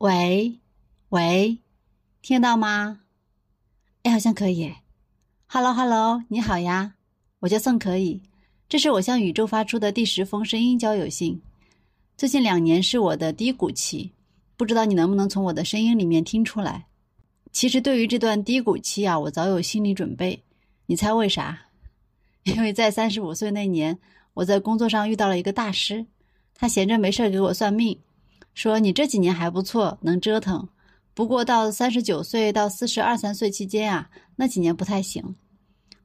喂，喂，听得到吗？哎，好像可以。Hello，Hello，你好呀，我叫宋可以，这是我向宇宙发出的第十封声音交友信。最近两年是我的低谷期，不知道你能不能从我的声音里面听出来。其实对于这段低谷期啊，我早有心理准备。你猜为啥？因为在三十五岁那年，我在工作上遇到了一个大师，他闲着没事给我算命。说你这几年还不错，能折腾，不过到三十九岁到四十二三岁期间啊，那几年不太行。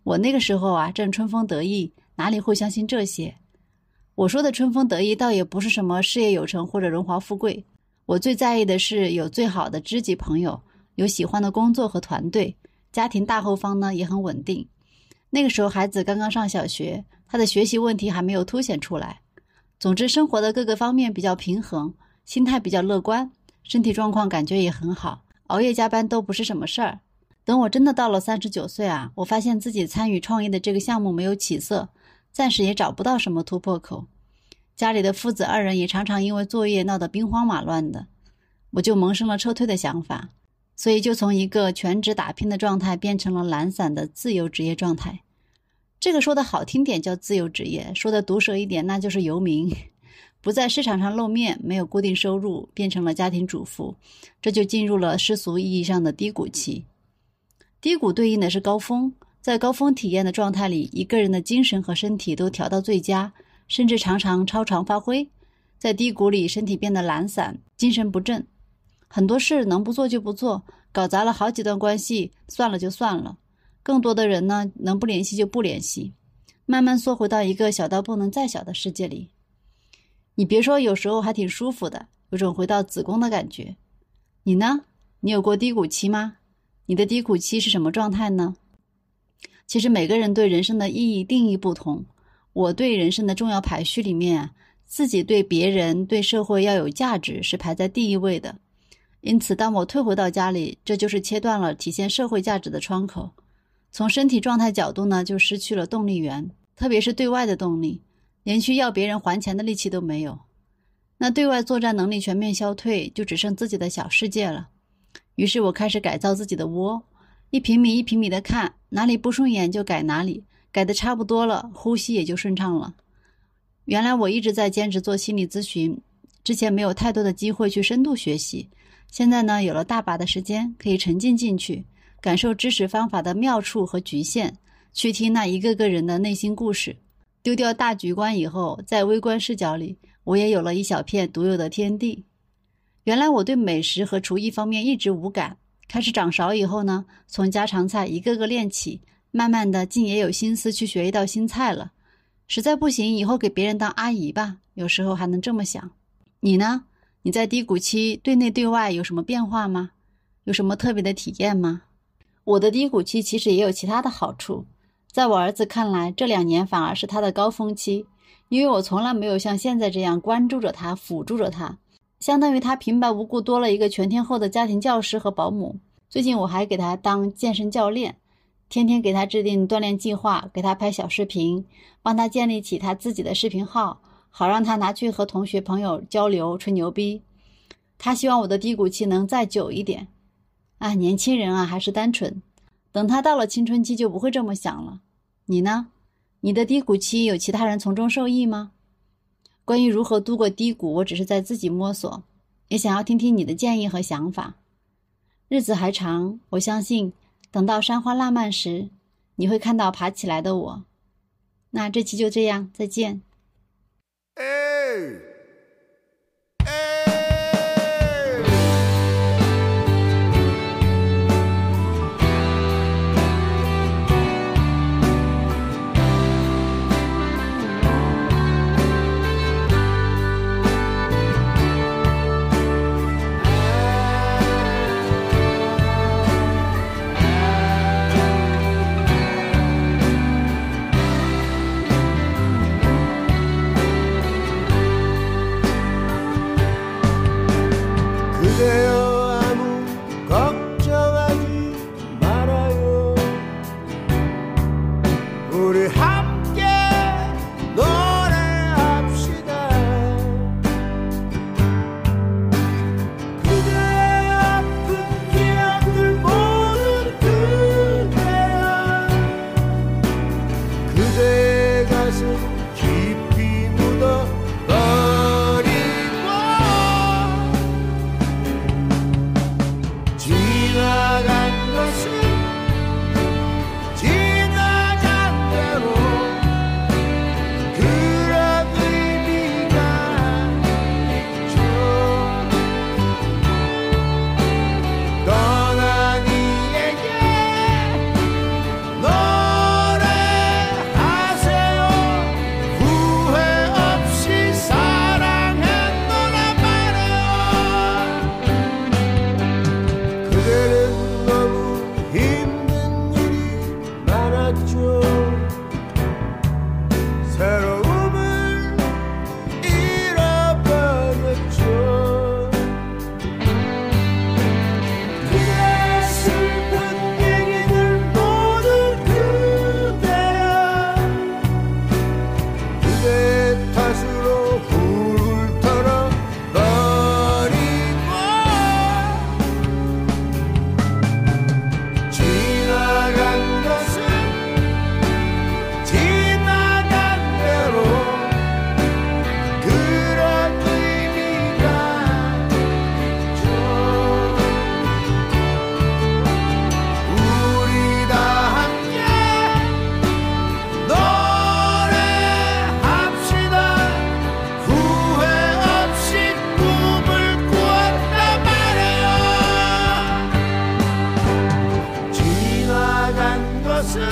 我那个时候啊，正春风得意，哪里会相信这些？我说的春风得意，倒也不是什么事业有成或者荣华富贵。我最在意的是有最好的知己朋友，有喜欢的工作和团队，家庭大后方呢也很稳定。那个时候孩子刚刚上小学，他的学习问题还没有凸显出来。总之，生活的各个方面比较平衡。心态比较乐观，身体状况感觉也很好，熬夜加班都不是什么事儿。等我真的到了三十九岁啊，我发现自己参与创业的这个项目没有起色，暂时也找不到什么突破口。家里的父子二人也常常因为作业闹得兵荒马乱的，我就萌生了撤退的想法，所以就从一个全职打拼的状态变成了懒散的自由职业状态。这个说的好听点叫自由职业，说的毒舌一点那就是游民。不在市场上露面，没有固定收入，变成了家庭主妇，这就进入了世俗意义上的低谷期。低谷对应的是高峰，在高峰体验的状态里，一个人的精神和身体都调到最佳，甚至常常超常发挥。在低谷里，身体变得懒散，精神不振，很多事能不做就不做，搞砸了好几段关系，算了就算了。更多的人呢，能不联系就不联系，慢慢缩回到一个小到不能再小的世界里。你别说，有时候还挺舒服的，有种回到子宫的感觉。你呢？你有过低谷期吗？你的低谷期是什么状态呢？其实每个人对人生的意义定义不同。我对人生的重要排序里面，自己对别人、对社会要有价值是排在第一位的。因此，当我退回到家里，这就是切断了体现社会价值的窗口。从身体状态角度呢，就失去了动力源，特别是对外的动力。连去要别人还钱的力气都没有，那对外作战能力全面消退，就只剩自己的小世界了。于是我开始改造自己的窝，一平米一平米的看，哪里不顺眼就改哪里，改的差不多了，呼吸也就顺畅了。原来我一直在兼职做心理咨询，之前没有太多的机会去深度学习，现在呢有了大把的时间，可以沉浸进去，感受知识方法的妙处和局限，去听那一个个人的内心故事。丢掉大局观以后，在微观视角里，我也有了一小片独有的天地。原来我对美食和厨艺方面一直无感，开始长勺以后呢，从家常菜一个个练起，慢慢的竟也有心思去学一道新菜了。实在不行，以后给别人当阿姨吧。有时候还能这么想。你呢？你在低谷期对内对外有什么变化吗？有什么特别的体验吗？我的低谷期其实也有其他的好处。在我儿子看来，这两年反而是他的高峰期，因为我从来没有像现在这样关注着他、辅助着他，相当于他平白无故多了一个全天候的家庭教师和保姆。最近我还给他当健身教练，天天给他制定锻炼计划，给他拍小视频，帮他建立起他自己的视频号，好让他拿去和同学朋友交流、吹牛逼。他希望我的低谷期能再久一点。啊，年轻人啊，还是单纯，等他到了青春期就不会这么想了。你呢？你的低谷期有其他人从中受益吗？关于如何度过低谷，我只是在自己摸索，也想要听听你的建议和想法。日子还长，我相信等到山花烂漫时，你会看到爬起来的我。那这期就这样，再见。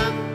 Amen.